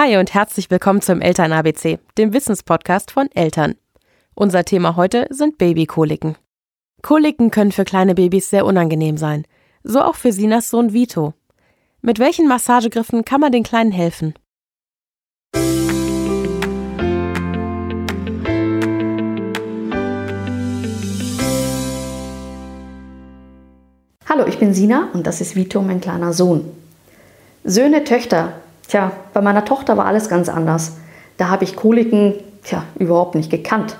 Hi und herzlich willkommen zum Eltern ABC, dem Wissenspodcast von Eltern. Unser Thema heute sind Babykoliken. Koliken können für kleine Babys sehr unangenehm sein, so auch für Sinas Sohn Vito. Mit welchen Massagegriffen kann man den Kleinen helfen? Hallo, ich bin Sina und das ist Vito, mein kleiner Sohn. Söhne, Töchter. Tja, bei meiner Tochter war alles ganz anders. Da habe ich Koliken, tja, überhaupt nicht gekannt.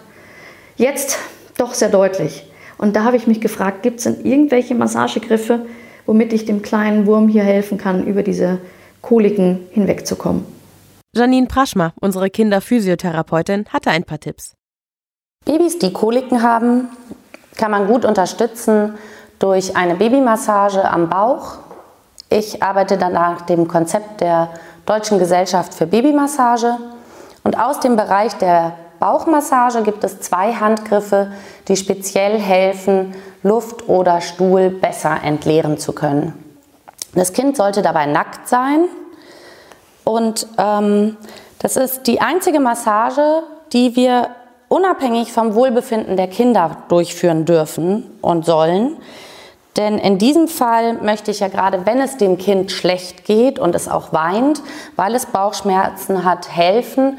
Jetzt doch sehr deutlich. Und da habe ich mich gefragt, gibt es denn irgendwelche Massagegriffe, womit ich dem kleinen Wurm hier helfen kann, über diese Koliken hinwegzukommen? Janine Praschma, unsere Kinderphysiotherapeutin, hatte ein paar Tipps. Babys, die Koliken haben, kann man gut unterstützen durch eine Babymassage am Bauch. Ich arbeite dann nach dem Konzept der Deutschen Gesellschaft für Babymassage. Und aus dem Bereich der Bauchmassage gibt es zwei Handgriffe, die speziell helfen, Luft oder Stuhl besser entleeren zu können. Das Kind sollte dabei nackt sein und ähm, das ist die einzige Massage, die wir unabhängig vom Wohlbefinden der Kinder durchführen dürfen und sollen. Denn in diesem Fall möchte ich ja gerade, wenn es dem Kind schlecht geht und es auch weint, weil es Bauchschmerzen hat, helfen.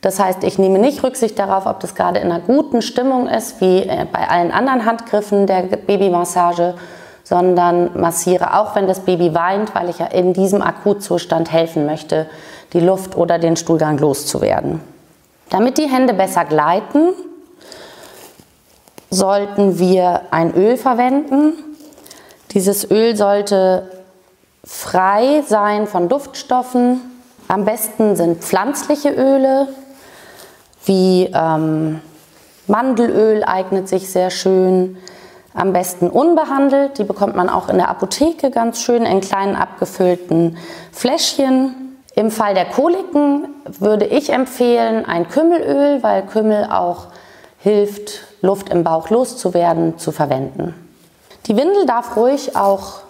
Das heißt, ich nehme nicht Rücksicht darauf, ob das gerade in einer guten Stimmung ist, wie äh, bei allen anderen Handgriffen der Babymassage, sondern massiere auch, wenn das Baby weint, weil ich ja in diesem Akutzustand helfen möchte, die Luft oder den Stuhlgang loszuwerden. Damit die Hände besser gleiten, sollten wir ein Öl verwenden, dieses Öl sollte frei sein von Duftstoffen. Am besten sind pflanzliche Öle, wie ähm, Mandelöl eignet sich sehr schön. Am besten unbehandelt, die bekommt man auch in der Apotheke ganz schön in kleinen abgefüllten Fläschchen. Im Fall der Koliken würde ich empfehlen ein Kümmelöl, weil Kümmel auch hilft, Luft im Bauch loszuwerden, zu verwenden. Die Windel darf ruhig auch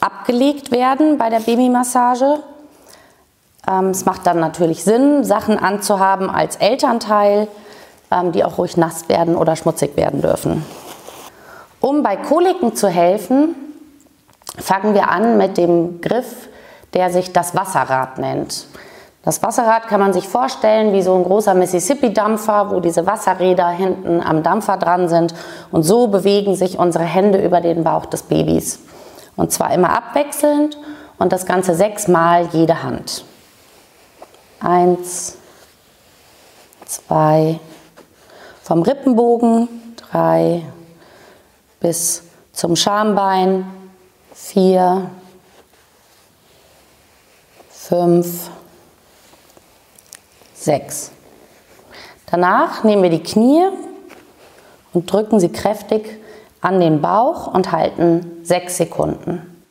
abgelegt werden bei der Babymassage. Ähm, es macht dann natürlich Sinn, Sachen anzuhaben als Elternteil, ähm, die auch ruhig nass werden oder schmutzig werden dürfen. Um bei Koliken zu helfen, fangen wir an mit dem Griff, der sich das Wasserrad nennt. Das Wasserrad kann man sich vorstellen wie so ein großer Mississippi-Dampfer, wo diese Wasserräder hinten am Dampfer dran sind. Und so bewegen sich unsere Hände über den Bauch des Babys. Und zwar immer abwechselnd und das Ganze sechsmal jede Hand. Eins, zwei, vom Rippenbogen, drei, bis zum Schambein, vier, fünf, 6. Danach nehmen wir die Knie und drücken sie kräftig an den Bauch und halten 6 Sekunden.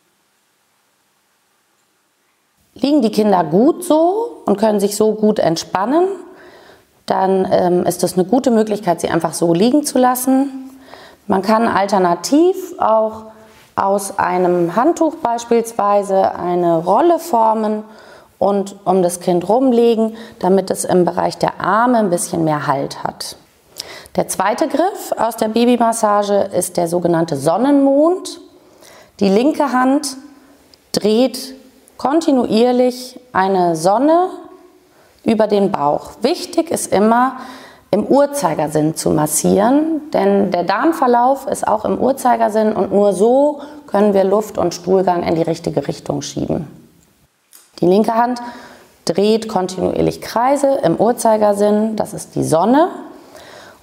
Liegen die Kinder gut so und können sich so gut entspannen, dann ähm, ist das eine gute Möglichkeit, sie einfach so liegen zu lassen. Man kann alternativ auch aus einem Handtuch beispielsweise eine Rolle formen und um das Kind rumlegen, damit es im Bereich der Arme ein bisschen mehr Halt hat. Der zweite Griff aus der Babymassage ist der sogenannte Sonnenmond. Die linke Hand dreht kontinuierlich eine Sonne über den Bauch. Wichtig ist immer, im Uhrzeigersinn zu massieren, denn der Darmverlauf ist auch im Uhrzeigersinn und nur so können wir Luft und Stuhlgang in die richtige Richtung schieben. Die linke Hand dreht kontinuierlich Kreise im Uhrzeigersinn, das ist die Sonne.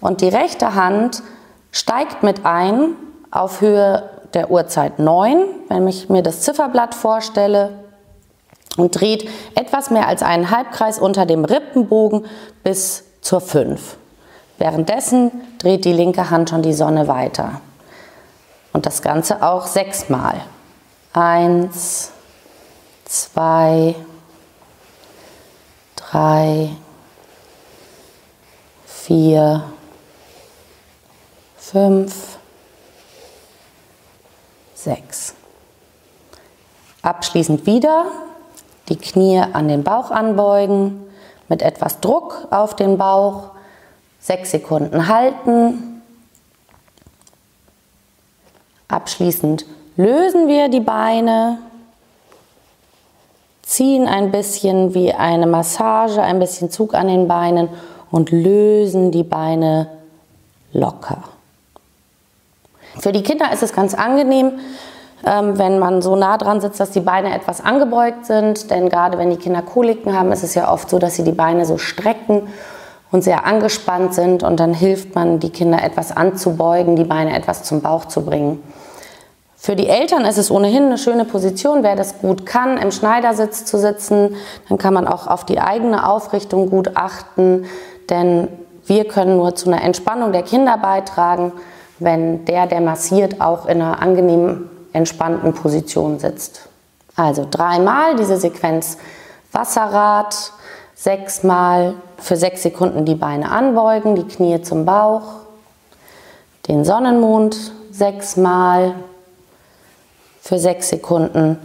Und die rechte Hand steigt mit ein auf Höhe der Uhrzeit 9, wenn ich mir das Zifferblatt vorstelle, und dreht etwas mehr als einen Halbkreis unter dem Rippenbogen bis zur 5. Währenddessen dreht die linke Hand schon die Sonne weiter. Und das Ganze auch sechsmal. Eins, zwei, drei, vier, fünf, sechs. Abschließend wieder die Knie an den Bauch anbeugen, mit etwas Druck auf den Bauch, sechs Sekunden halten. Abschließend lösen wir die Beine, ziehen ein bisschen wie eine Massage, ein bisschen Zug an den Beinen und lösen die Beine locker. Für die Kinder ist es ganz angenehm, ähm, wenn man so nah dran sitzt, dass die Beine etwas angebeugt sind. Denn gerade wenn die Kinder Koliken haben, ist es ja oft so, dass sie die Beine so strecken und sehr angespannt sind. Und dann hilft man, die Kinder etwas anzubeugen, die Beine etwas zum Bauch zu bringen. Für die Eltern ist es ohnehin eine schöne Position, wer das gut kann, im Schneidersitz zu sitzen. Dann kann man auch auf die eigene Aufrichtung gut achten, denn wir können nur zu einer Entspannung der Kinder beitragen, wenn der, der massiert, auch in einer angenehmen entspannten Position sitzt. Also dreimal diese Sequenz Wasserrad, sechsmal für sechs Sekunden die Beine anbeugen, die Knie zum Bauch, den Sonnenmond sechsmal für sechs Sekunden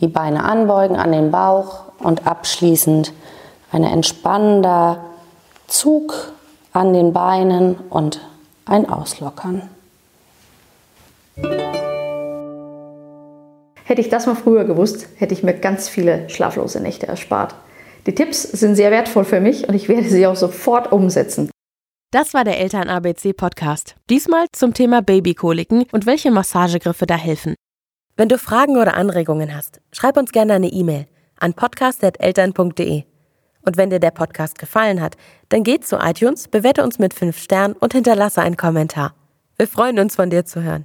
die Beine anbeugen an den Bauch und abschließend ein entspannender Zug an den Beinen und ein Auslockern. Hätte ich das mal früher gewusst, hätte ich mir ganz viele schlaflose Nächte erspart. Die Tipps sind sehr wertvoll für mich und ich werde sie auch sofort umsetzen. Das war der Eltern ABC Podcast. Diesmal zum Thema Babykoliken und welche Massagegriffe da helfen. Wenn du Fragen oder Anregungen hast, schreib uns gerne eine E-Mail an podcast.eltern.de. Und wenn dir der Podcast gefallen hat, dann geh zu iTunes, bewerte uns mit 5 Sternen und hinterlasse einen Kommentar. Wir freuen uns, von dir zu hören.